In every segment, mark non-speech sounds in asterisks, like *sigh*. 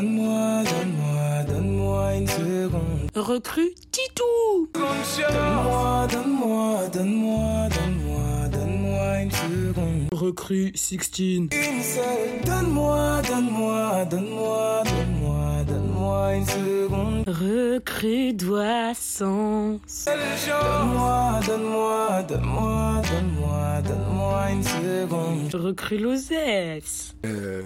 donne-moi, donne-moi, donne-moi une seconde. Recrue Titou Donne-moi, donne-moi, donne-moi, donne-moi, donne-moi une seconde. Recrue 16 Une seule. Donne-moi, donne-moi, donne-moi, donne-moi, donne-moi une seconde. Recrue Doissance. Donne-moi, donne-moi, donne-moi, donne-moi, donne-moi une seconde. Recrue Lozès Euh,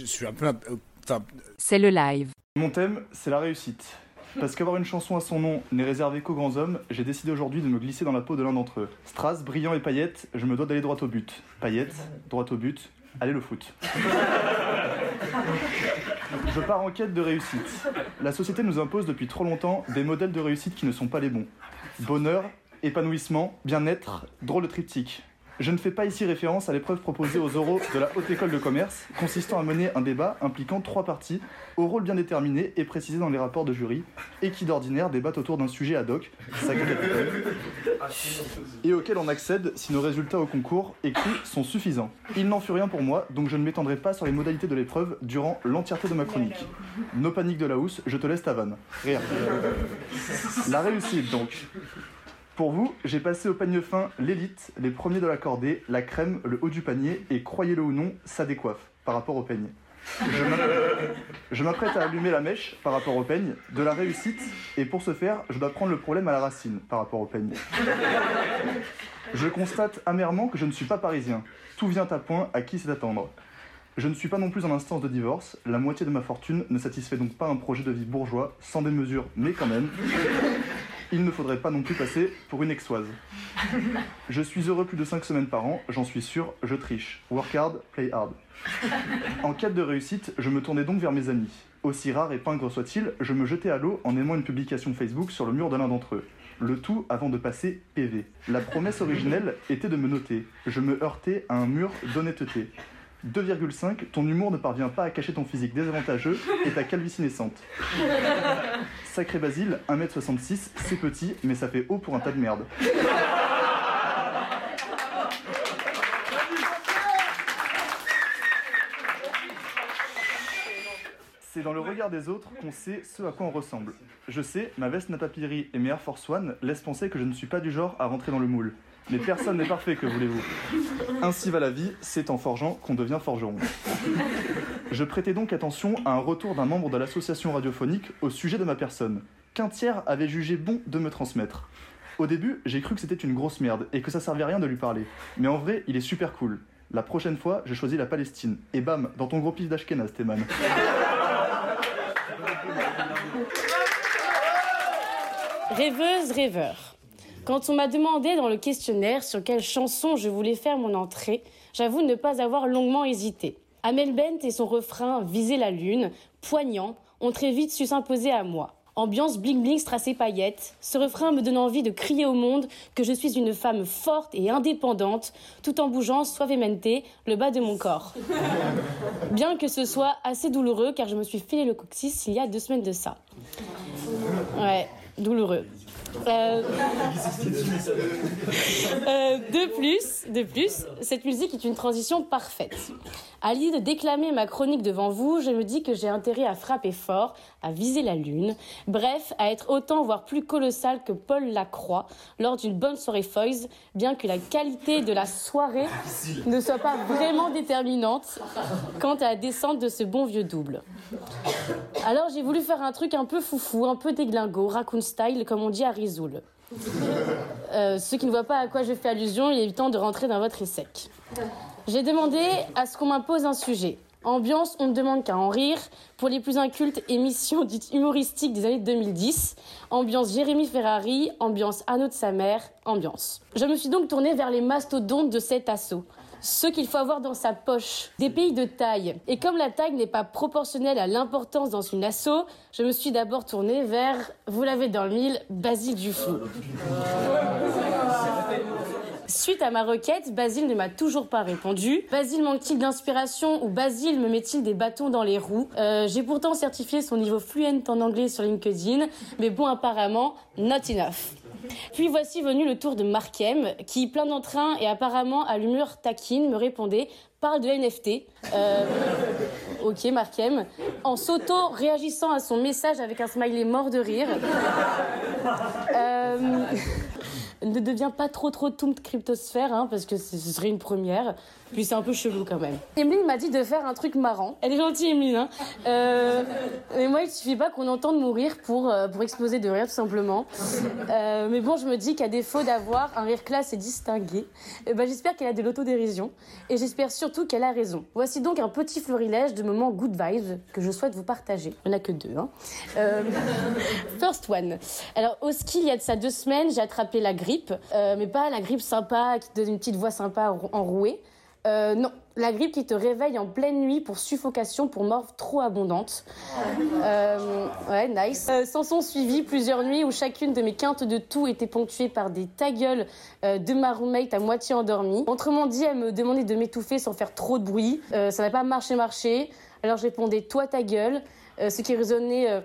je suis un peu. un- Enfin, C'est le live. Mon thème, c'est la réussite. Parce qu'avoir une chanson à son nom n'est réservé qu'aux grands hommes, j'ai décidé aujourd'hui de me glisser dans la peau de l'un d'entre eux. Strass, brillant et paillette, je me dois d'aller droit au but. Paillette, droit au but, allez le foot. Je pars en quête de réussite. La société nous impose depuis trop longtemps des modèles de réussite qui ne sont pas les bons. Bonheur, épanouissement, bien-être, drôle de triptyque. Je ne fais pas ici référence à l'épreuve proposée aux oraux de la Haute École de Commerce, consistant à mener un débat impliquant trois parties, au rôle bien déterminé et précisé dans les rapports de jury, et qui d'ordinaire débattent autour d'un sujet ad hoc, et auquel on accède si nos résultats au concours écrits sont suffisants. Il n'en fut rien pour moi, donc je ne m'étendrai pas sur les modalités de l'épreuve durant l'entièreté de ma chronique. No panique de la housse, je te laisse ta vanne. Rien. La réussite donc. Pour vous, j'ai passé au panier fin l'élite, les premiers de la cordée, la crème, le haut du panier, et croyez-le ou non, ça décoiffe par rapport au peigne. Je m'a- Je m'apprête à allumer la mèche par rapport au peigne, de la réussite, et pour ce faire, je dois prendre le problème à la racine par rapport au peigne. Je constate amèrement que je ne suis pas parisien. Tout vient à point, à qui c'est attendre. Je ne suis pas non plus en instance de divorce, la moitié de ma fortune ne satisfait donc pas un projet de vie bourgeois, sans des mesures, mais quand même. Il ne faudrait pas non plus passer pour une exoise. Je suis heureux plus de 5 semaines par an, j'en suis sûr, je triche. Work hard, play hard. En quête de réussite, je me tournais donc vers mes amis. Aussi rare et pingre soit-il, je me jetais à l'eau en aimant une publication Facebook sur le mur de l'un d'entre eux. Le tout avant de passer PV. La promesse originelle était de me noter. Je me heurtais à un mur d'honnêteté. 2,5, ton humour ne parvient pas à cacher ton physique désavantageux et ta calvitie naissante. *laughs* Sacré Basile, 1m66, c'est petit, mais ça fait haut pour un tas de merde. C'est dans le regard des autres qu'on sait ce à quoi on ressemble. Je sais, ma veste Natapiri et mes Air Force One laissent penser que je ne suis pas du genre à rentrer dans le moule. Mais personne n'est parfait, que voulez-vous Ainsi va la vie, c'est en forgeant qu'on devient forgeron. Je prêtais donc attention à un retour d'un membre de l'association radiophonique au sujet de ma personne, qu'un tiers avait jugé bon de me transmettre. Au début, j'ai cru que c'était une grosse merde et que ça servait à rien de lui parler. Mais en vrai, il est super cool. La prochaine fois, je choisis la Palestine. Et bam, dans ton gros pif d'Ashkenaz, Théman. Rêveuse, rêveur. Quand on m'a demandé dans le questionnaire sur quelle chanson je voulais faire mon entrée, j'avoue ne pas avoir longuement hésité. Amel Bent et son refrain Viser la lune, poignant, ont très vite su s'imposer à moi. Ambiance bling bling strassé paillettes, ce refrain me donne envie de crier au monde que je suis une femme forte et indépendante, tout en bougeant suavemente le bas de mon corps. *laughs* Bien que ce soit assez douloureux car je me suis filé le coccyx il y a deux semaines de ça. Ouais, douloureux. Euh, euh, de plus, de plus, cette musique est une transition parfaite. À l'idée de déclamer ma chronique devant vous, je me dis que j'ai intérêt à frapper fort, à viser la lune, bref, à être autant voire plus colossal que Paul Lacroix lors d'une bonne soirée Foys, bien que la qualité de la soirée ne soit pas vraiment déterminante quant à la descente de ce bon vieux double. Alors j'ai voulu faire un truc un peu foufou, un peu déglingo, raccoon style, comme on dit à Rizoul. *laughs* Euh, ceux qui ne voient pas à quoi je fais allusion, il est temps de rentrer dans votre essai. J'ai demandé à ce qu'on m'impose un sujet. Ambiance, on ne demande qu'à en rire. Pour les plus incultes, émissions dites humoristiques des années 2010. Ambiance Jérémy Ferrari, ambiance Anneau de sa mère, ambiance. Je me suis donc tournée vers les mastodontes de cet assaut. Ceux qu'il faut avoir dans sa poche. Des pays de taille. Et comme la taille n'est pas proportionnelle à l'importance dans une assaut, je me suis d'abord tournée vers, vous l'avez dans le mille, Basile Dufou. Suite à ma requête, Basile ne m'a toujours pas répondu. Basile manque-t-il d'inspiration ou Basile me met-il des bâtons dans les roues? Euh, J'ai pourtant certifié son niveau fluent en anglais sur LinkedIn, mais bon, apparemment, not enough. Puis voici venu le tour de Markem, qui, plein d'entrain et apparemment à l'humeur taquine, me répondait Parle de NFT. Euh, ok, Markem, en s'auto-réagissant à son message avec un smiley mort de rire. Euh, ne deviens pas trop trop toum cryptosphère, hein, parce que ce serait une première. Puis c'est un peu chelou quand même. Emeline m'a dit de faire un truc marrant. Elle est gentille, Emeline. Hein. Euh, il suffit pas qu'on entende mourir pour, euh, pour exploser de rire, tout simplement. Euh, mais bon, je me dis qu'à défaut d'avoir un rire classe et distingué, eh ben, j'espère qu'elle a de l'autodérision. Et j'espère surtout qu'elle a raison. Voici donc un petit florilège de moments good vibes que je souhaite vous partager. Il n'y en a que deux. Hein. Euh, *laughs* first one. Alors, au ski, il y a de ça deux semaines, j'ai attrapé la grippe. Mais pas la grippe sympa qui donne une petite voix sympa enrouée. Euh, non, la grippe qui te réveille en pleine nuit pour suffocation pour mort trop abondante. Euh, ouais, nice. Euh, S'en sont suivies plusieurs nuits où chacune de mes quintes de tout était ponctuée par des ta gueule euh, de ma roommate à moitié endormie. Autrement dit, elle me demandait de m'étouffer sans faire trop de bruit. Ça n'a pas marché, marché. Alors je répondais toi ta gueule, ce qui résonnait euh,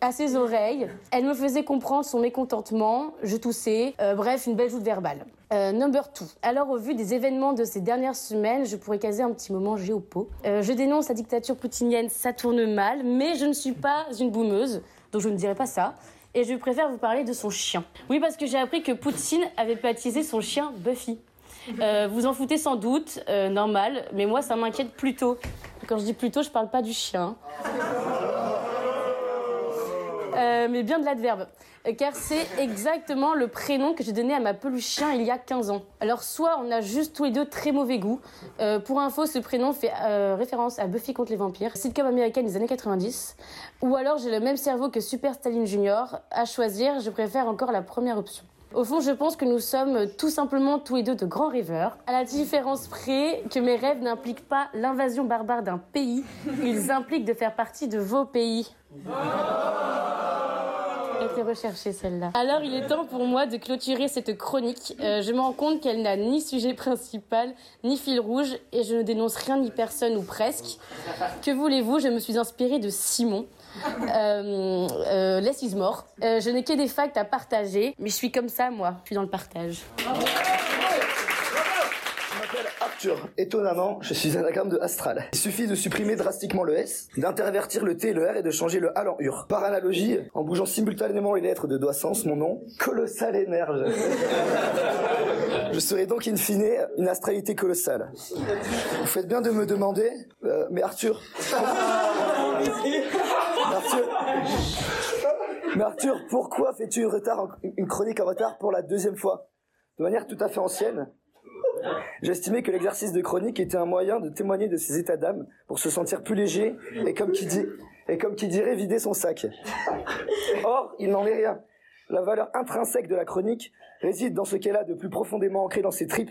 à ses oreilles. Elle me faisait comprendre son mécontentement, je toussais, Euh, bref, une belle joute verbale. Euh, number 2. Alors, au vu des événements de ces dernières semaines, je pourrais caser un petit moment géopo. Euh, je dénonce la dictature poutinienne, ça tourne mal, mais je ne suis pas une boumeuse, donc je ne dirai pas ça. Et je préfère vous parler de son chien. Oui, parce que j'ai appris que Poutine avait baptisé son chien Buffy. Euh, vous en foutez sans doute, euh, normal, mais moi ça m'inquiète plutôt. Quand je dis plutôt, je parle pas du chien. Euh, mais bien de l'adverbe. Euh, Car c'est exactement le prénom que j'ai donné à ma peluche chien il y a 15 ans. Alors, soit on a juste tous les deux très mauvais goût. Euh, pour info, ce prénom fait référence à Buffy contre les vampires, sitcom américaine des années 90. Ou alors j'ai le même cerveau que Super Staline Junior. À choisir, je préfère encore la première option. Au fond, je pense que nous sommes tout simplement tous les deux de grands rêveurs, à la différence près que mes rêves n'impliquent pas l'invasion barbare d'un pays, ils impliquent de faire partie de vos pays. Était recherchée celle-là. Alors il est temps pour moi de clôturer cette chronique. Euh, je me rends compte qu'elle n'a ni sujet principal, ni fil rouge, et je ne dénonce rien ni personne ou presque. Que voulez-vous? Je me suis inspirée de Simon. Euh, euh, less is more. Euh, je n'ai que des facts à partager, mais je suis comme ça, moi. Je suis dans le partage. Je m'appelle Arthur. Étonnamment, je suis anagramme de Astral. Il suffit de supprimer drastiquement le S, d'intervertir le T et le R et de changer le AL en UR. Par analogie, en bougeant simultanément les lettres de doigt sens, mon nom, colossal énerge. Je serai donc in fine une astralité colossale. Vous faites bien de me demander, euh, mais Arthur. *laughs* Arthur. Pourquoi fais-tu une, une chronique en retard pour la deuxième fois? De manière tout à fait ancienne, J'estimais que l'exercice de chronique était un moyen de témoigner de ses états d'âme pour se sentir plus léger et comme qui dit, et comme qui dirait vider son sac. Or, il n'en est rien. La valeur intrinsèque de la chronique réside dans ce qu'elle a de plus profondément ancré dans ses tripes,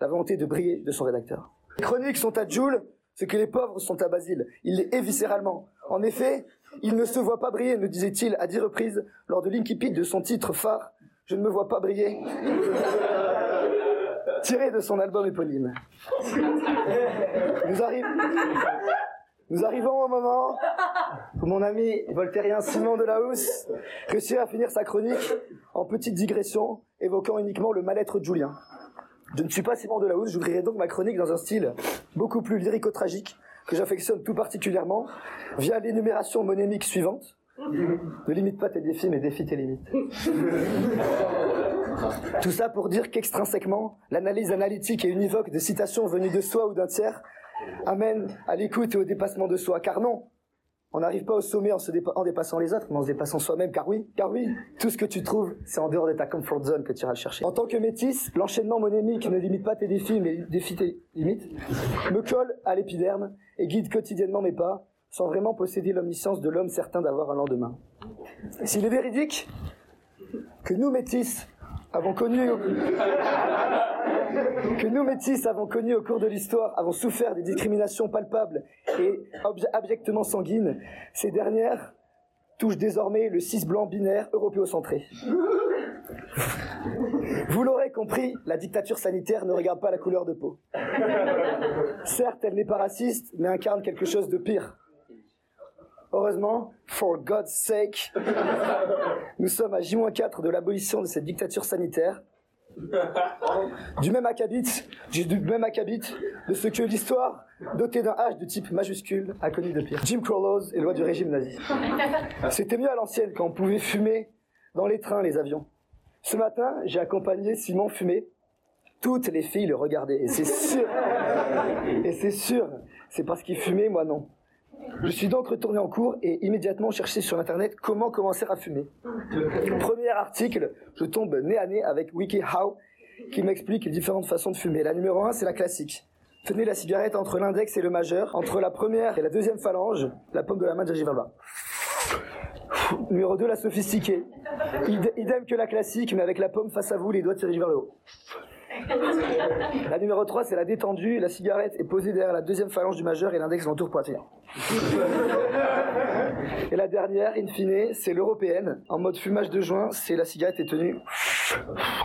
la volonté de briller de son rédacteur. Les chroniques sont à Joule ce que les pauvres sont à Basile. Il les hait viscéralement. En effet, il ne se voit pas briller, me disait-il à dix reprises lors de l'incipit de son titre phare. Je ne me vois pas briller *laughs* tiré de son album éponyme. Nous, Nous arrivons au moment où mon ami voltairien Simon Delahousse réussit à finir sa chronique en petite digression évoquant uniquement le mal-être de Julien. Je ne suis pas Simon Delahousse, j'ouvrirai donc ma chronique dans un style beaucoup plus lyrico-tragique que j'affectionne tout particulièrement via l'énumération monémique suivante. Ne limite pas tes défis, mais défie tes limites. *laughs* Tout ça pour dire qu'extrinsèquement, l'analyse analytique et univoque de citations venues de soi ou d'un tiers amène à l'écoute et au dépassement de soi. Car non, on n'arrive pas au sommet en, dépassant les autres, mais en se dépassant soi-même. Car oui, car oui, tout ce que tu trouves, c'est en dehors de ta comfort zone que tu iras le chercher. En tant que métis, l'enchaînement monémique ne limite pas tes défis, mais défie tes limites, me colle à l'épiderme et guide quotidiennement mes pas, sans vraiment posséder l'omniscience de l'homme certain d'avoir un lendemain. S'il est véridique que nous métis avons connu *laughs* que nous métis avons connu au cours de l'histoire, avons souffert des discriminations palpables et abjectement sanguines, ces dernières touchent désormais le cis blanc binaire européocentré. Vous l'aurez compris, la dictature sanitaire ne regarde pas la couleur de peau. Certes, elle n'est pas raciste, mais incarne quelque chose de pire. Heureusement, for God's sake, nous sommes à J-4 de l'abolition de cette dictature sanitaire. *laughs* Du même acabit, du même acabit de ce que l'histoire, dotée d'un H de type majuscule, a connu de pire. Jim Crow laws et loi du régime nazi. *laughs* C'était mieux à l'ancienne quand on pouvait fumer dans les trains, les avions. Ce matin, j'ai accompagné Simon fumer. Toutes les filles le regardaient, et c'est sûr, *laughs* et c'est sûr, c'est parce qu'il fumait, moi non. Je suis donc retourné en cours et immédiatement cherché sur internet comment commencer à fumer. Premier article, je tombe nez à nez avec WikiHow qui m'explique les différentes façons de fumer. La numéro 1, c'est la classique. Tenez la cigarette entre l'index et le majeur, entre la première et la deuxième phalange, la paume de la main de bas. Numéro 2, la sophistiquée. Id- Idem que la classique, mais avec la paume face à vous, les doigts dirigés vers le haut. La numéro 3, c'est la détendue. La cigarette est posée derrière la deuxième phalange du majeur et l'index l'entoure tenir. Et la dernière, in fine, c'est l'européenne. En mode fumage de joint, c'est la cigarette est tenue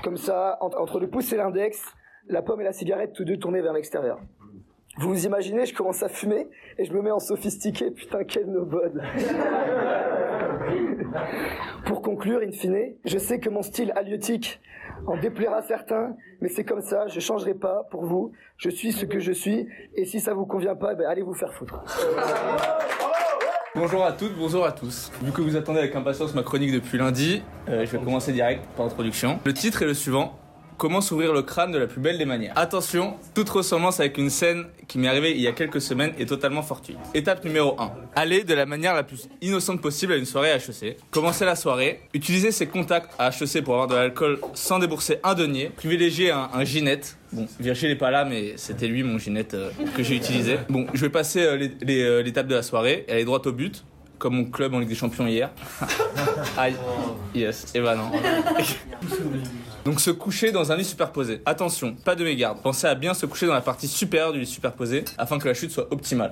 comme ça, en- entre le pouce et l'index, la pomme et la cigarette, tous deux tournés vers l'extérieur. Vous vous imaginez, je commence à fumer et je me mets en sophistiqué. Putain, quel no-bod. Pour conclure, in fine, je sais que mon style halieutique en déplaira certains, mais c'est comme ça, je changerai pas pour vous. Je suis ce que je suis, et si ça vous convient pas, ben allez vous faire foutre. Bonjour à toutes, bonjour à tous. Vu que vous attendez avec impatience ma chronique depuis lundi, euh, je vais commencer direct par introduction. Le titre est le suivant. Comment s'ouvrir le crâne de la plus belle des manières. Attention, toute ressemblance avec une scène qui m'est arrivée il y a quelques semaines est totalement fortuite. Étape numéro 1. Aller de la manière la plus innocente possible à une soirée à HEC. Commencer la soirée, utiliser ses contacts à HEC pour avoir de l'alcool sans débourser un denier. Privilégier un, ginette. Bon, Virgile n'est pas là, mais c'était lui mon ginette euh, que j'ai utilisé. Bon, je vais passer euh, euh, l'étape de la soirée et aller droit au but, comme mon club en Ligue des Champions hier. *laughs* Yes, et bah non. *laughs* Donc se coucher dans un lit superposé. Attention, pas de mégarde. Pensez à bien se coucher dans la partie supérieure du lit superposé afin que la chute soit optimale.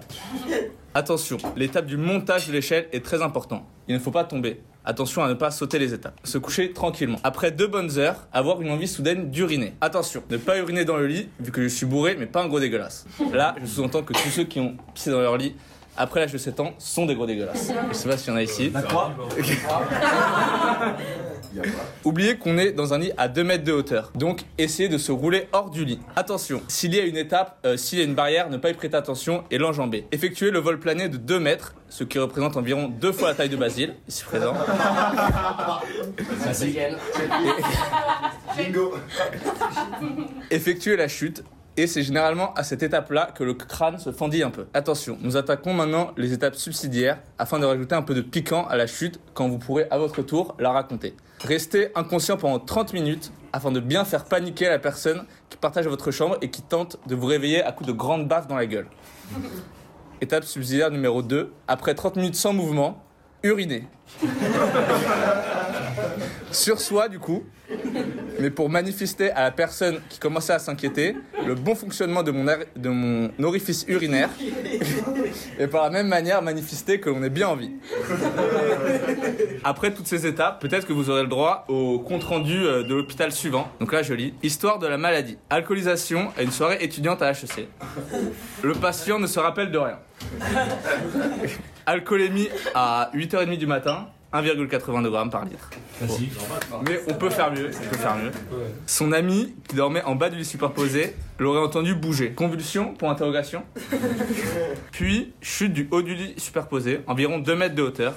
Attention, l'étape du montage de l'échelle est très important. Il ne faut pas tomber. Attention à ne pas sauter les étapes. Se coucher tranquillement. Après deux bonnes heures, avoir une envie soudaine d'uriner. Attention, ne pas uriner dans le lit, vu que je suis bourré, mais pas un gros dégueulasse. Là, je sous-entends que tous ceux qui ont pissé dans leur lit après l'âge de 7 ans sont des gros dégueulasses. Je sais pas s'il y en a ici. *laughs* Oubliez qu'on est dans un lit à 2 mètres de hauteur. Donc essayez de se rouler hors du lit. Attention, s'il y a une étape, euh, s'il y a une barrière, ne pas y prêter attention et l'enjamber. Effectuez le vol plané de 2 mètres, ce qui représente environ deux fois la taille de Basile, ici présent. *laughs* *laughs* Effectuez la chute. Et c'est généralement à cette étape-là que le crâne se fendit un peu. Attention, nous attaquons maintenant les étapes subsidiaires afin de rajouter un peu de piquant à la chute quand vous pourrez à votre tour la raconter. Restez inconscient pendant 30 minutes afin de bien faire paniquer la personne qui partage votre chambre et qui tente de vous réveiller à coups de grandes baffes dans la gueule. *laughs* Étape subsidiaire numéro 2. Après 30 minutes sans mouvement, uriner. *laughs* Sur soi, du coup, mais pour manifester à la personne qui commençait à s'inquiéter le bon fonctionnement de mon, orifice urinaire *laughs* et par la même manière manifester que l'on est bien en vie. Après toutes ces étapes, peut-être que vous aurez le droit au compte-rendu euh, de l'hôpital suivant. Donc là, je lis. Histoire de la maladie. Alcoolisation à une soirée étudiante à HEC. Le patient ne se rappelle de rien. Alcoolémie à 8h30 du matin, 1,82 grammes par litre. Mais on peut faire mieux, on peut faire mieux. Son ami, qui dormait en bas du lit superposé, l'aurait entendu bouger. Convulsion, pour interrogation. *laughs* Puis, chute du haut du lit superposé, environ 2 mètres de hauteur.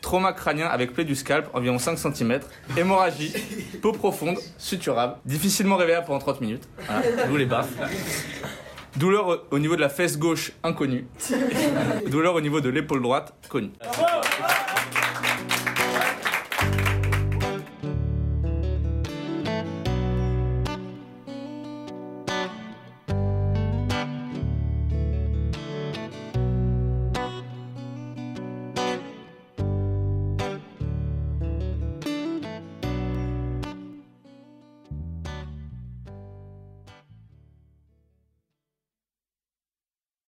Trauma crânien avec plaie du scalp, environ 5 cm. Hémorragie, *laughs* peau profonde, suturable, difficilement réveillable pendant 30 minutes. Voilà, *laughs* d'où les baffes. Douleur au- au niveau de la fesse gauche, inconnue. Douleur au niveau de l'épaule droite, connue.